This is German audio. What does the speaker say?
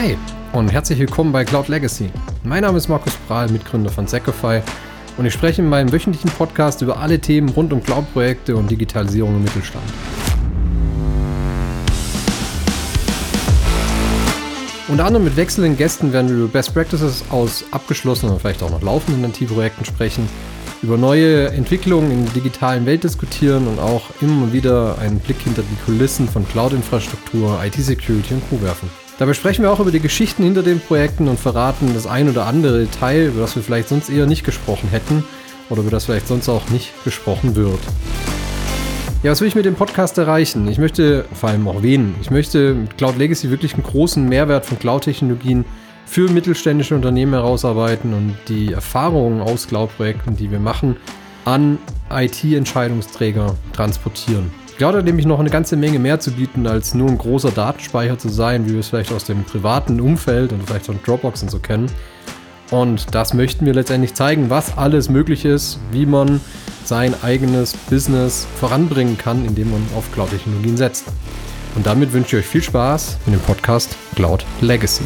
Hi und herzlich willkommen bei Cloud Legacy. Mein Name ist Markus Prahl, Mitgründer von Sacrify und ich spreche in meinem wöchentlichen Podcast über alle Themen rund um Cloud-Projekte und Digitalisierung im Mittelstand. Unter anderem mit wechselnden Gästen werden wir über Best Practices aus abgeschlossenen oder vielleicht auch noch laufenden IT-Projekten sprechen, über neue Entwicklungen in der digitalen Welt diskutieren und auch immer wieder einen Blick hinter die Kulissen von Cloud-Infrastruktur, IT-Security und Co. werfen. Dabei sprechen wir auch über die Geschichten hinter den Projekten und verraten das ein oder andere Detail, über das wir vielleicht sonst eher nicht gesprochen hätten oder über das vielleicht sonst auch nicht gesprochen wird. Ja, was will ich mit dem Podcast erreichen? Ich möchte vor allem auch wen. Ich möchte mit Cloud Legacy wirklich einen großen Mehrwert von Cloud-Technologien für mittelständische Unternehmen herausarbeiten und die Erfahrungen aus Cloud-Projekten, die wir machen, an IT-Entscheidungsträger transportieren. Cloud hat nämlich noch eine ganze Menge mehr zu bieten, als nur ein großer Datenspeicher zu sein, wie wir es vielleicht aus dem privaten Umfeld und vielleicht von Dropbox und so kennen. Und das möchten wir letztendlich zeigen, was alles möglich ist, wie man sein eigenes Business voranbringen kann, indem man auf Cloud-Technologien setzt. Und damit wünsche ich euch viel Spaß mit dem Podcast Cloud Legacy.